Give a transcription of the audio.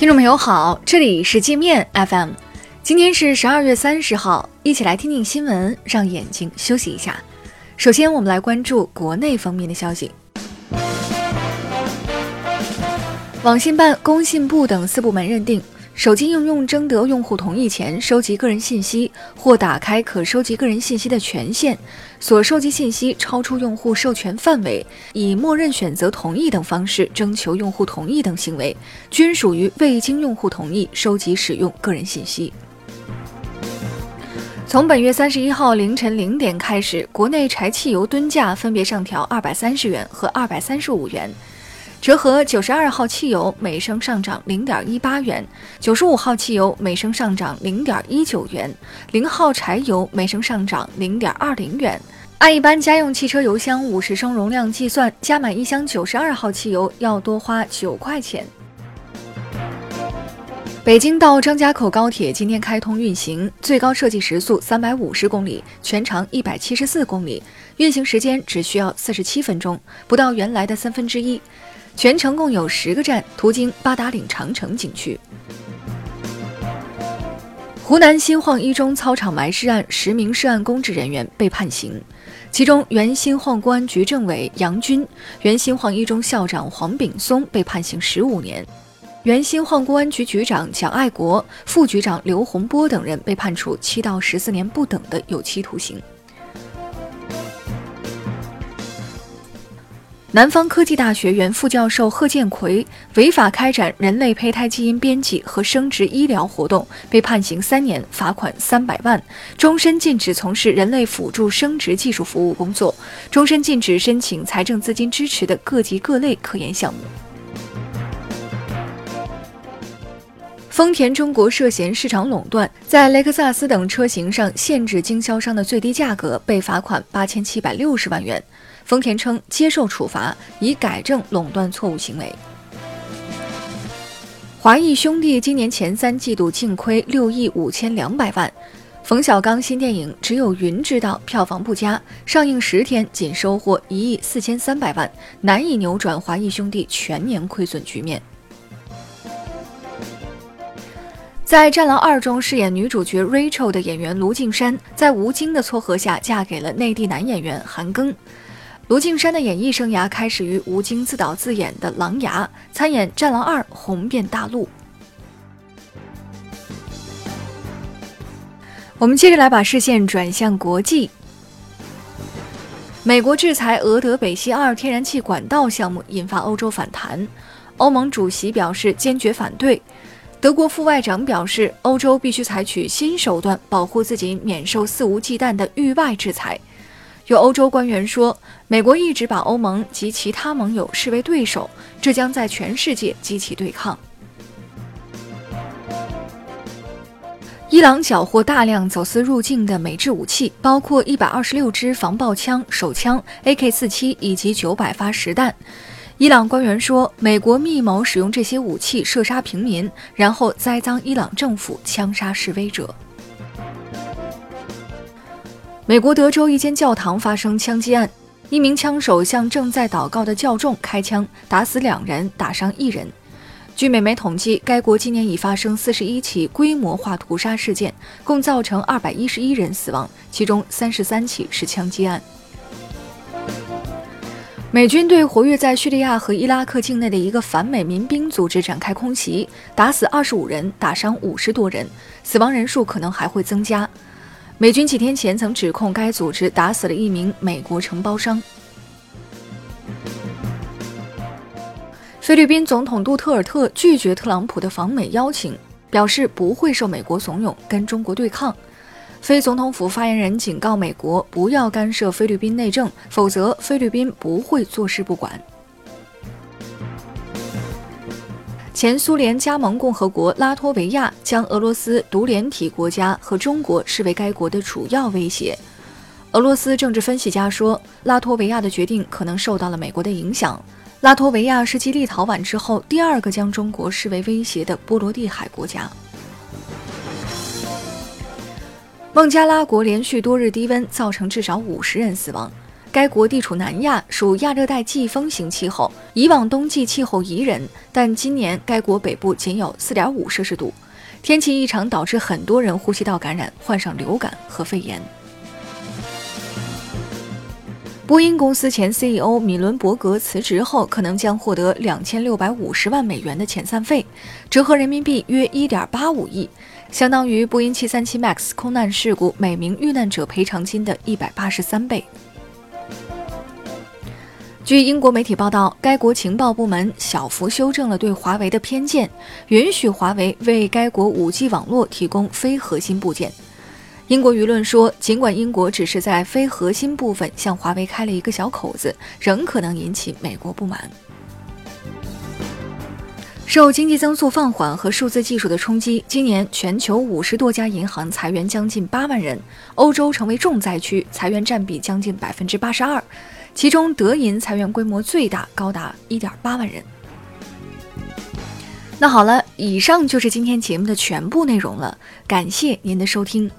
听众朋友好，这里是界面 FM，今天是十二月三十号，一起来听听新闻，让眼睛休息一下。首先，我们来关注国内方面的消息。网信办、工信部等四部门认定。手机应用征得用户同意前收集个人信息，或打开可收集个人信息的权限，所收集信息超出用户授权范围，以默认选择同意等方式征求用户同意等行为，均属于未经用户同意收集使用个人信息。从本月三十一号凌晨零点开始，国内柴汽油吨价分别上调二百三十元和二百三十五元。折合九十二号汽油每升上涨零点一八元，九十五号汽油每升上涨零点一九元，零号柴油每升上涨零点二零元。按一般家用汽车油箱五十升容量计算，加满一箱九十二号汽油要多花九块钱。北京到张家口高铁今天开通运行，最高设计时速三百五十公里，全长一百七十四公里，运行时间只需要四十七分钟，不到原来的三分之一。全程共有十个站，途经八达岭长城景区。湖南新晃一中操场埋尸案，十名涉案公职人员被判刑，其中原新晃公安局政委杨军、原新晃一中校长黄炳松被判刑十五年，原新晃公安局局长蒋爱国、副局长刘洪波等人被判处七到十四年不等的有期徒刑。南方科技大学原副教授贺建奎违法开展人类胚胎基因编辑和生殖医疗活动，被判刑三年，罚款三百万，终身禁止从事人类辅助生殖技术服务工作，终身禁止申请财政资金支持的各级各类科研项目。丰田中国涉嫌市场垄断，在雷克萨斯等车型上限制经销商的最低价格，被罚款八千七百六十万元。丰田称接受处罚，以改正垄断错误行为。华谊兄弟今年前三季度净亏六亿五千两百万。冯小刚新电影《只有云知道》票房不佳，上映十天仅收获一亿四千三百万，难以扭转华谊兄弟全年亏损局面。在《战狼二》中饰演女主角 Rachel 的演员卢靖姗，在吴京的撮合下嫁给了内地男演员韩庚。卢靖姗的演艺生涯开始于吴京自导自演的《狼牙》，参演《战狼二》红遍大陆。我们接着来把视线转向国际。美国制裁俄德北溪二天然气管道项目，引发欧洲反弹。欧盟主席表示坚决反对。德国副外长表示，欧洲必须采取新手段保护自己免受肆无忌惮的域外制裁。有欧洲官员说，美国一直把欧盟及其他盟友视为对手，这将在全世界激起对抗。伊朗缴获大量走私入境的美制武器，包括一百二十六支防爆枪、手枪、AK-47 以及九百发实弹。伊朗官员说，美国密谋使用这些武器射杀平民，然后栽赃伊朗政府枪杀示威者。美国德州一间教堂发生枪击案，一名枪手向正在祷告的教众开枪，打死两人，打伤一人。据美媒统计，该国今年已发生四十一起规模化屠杀事件，共造成二百一十一人死亡，其中三十三起是枪击案。美军对活跃在叙利亚和伊拉克境内的一个反美民兵组织展开空袭，打死二十五人，打伤五十多人，死亡人数可能还会增加。美军几天前曾指控该组织打死了一名美国承包商。菲律宾总统杜特尔特拒绝特朗普的访美邀请，表示不会受美国怂恿跟中国对抗。非总统府发言人警告美国不要干涉菲律宾内政，否则菲律宾不会坐视不管。前苏联加盟共和国拉脱维亚将俄罗斯独联体国家和中国视为该国的主要威胁。俄罗斯政治分析家说，拉脱维亚的决定可能受到了美国的影响。拉脱维亚是继立陶宛之后第二个将中国视为威胁的波罗的海国家。孟加拉国连续多日低温造成至少五十人死亡。该国地处南亚，属亚热带季风型气候，以往冬季气候宜人，但今年该国北部仅有4.5摄氏度，天气异常导致很多人呼吸道感染，患上流感和肺炎。波音公司前 CEO 米伦伯格辞职后，可能将获得两千六百五十万美元的遣散费，折合人民币约一点八五亿，相当于波音七三七 MAX 空难事故每名遇难者赔偿金的一百八十三倍。据英国媒体报道，该国情报部门小幅修正了对华为的偏见，允许华为为该国 5G 网络提供非核心部件。英国舆论说，尽管英国只是在非核心部分向华为开了一个小口子，仍可能引起美国不满。受经济增速放缓和数字技术的冲击，今年全球五十多家银行裁员将近八万人，欧洲成为重灾区，裁员占比将近百分之八十二，其中德银裁员规模最大，高达一点八万人。那好了，以上就是今天节目的全部内容了，感谢您的收听。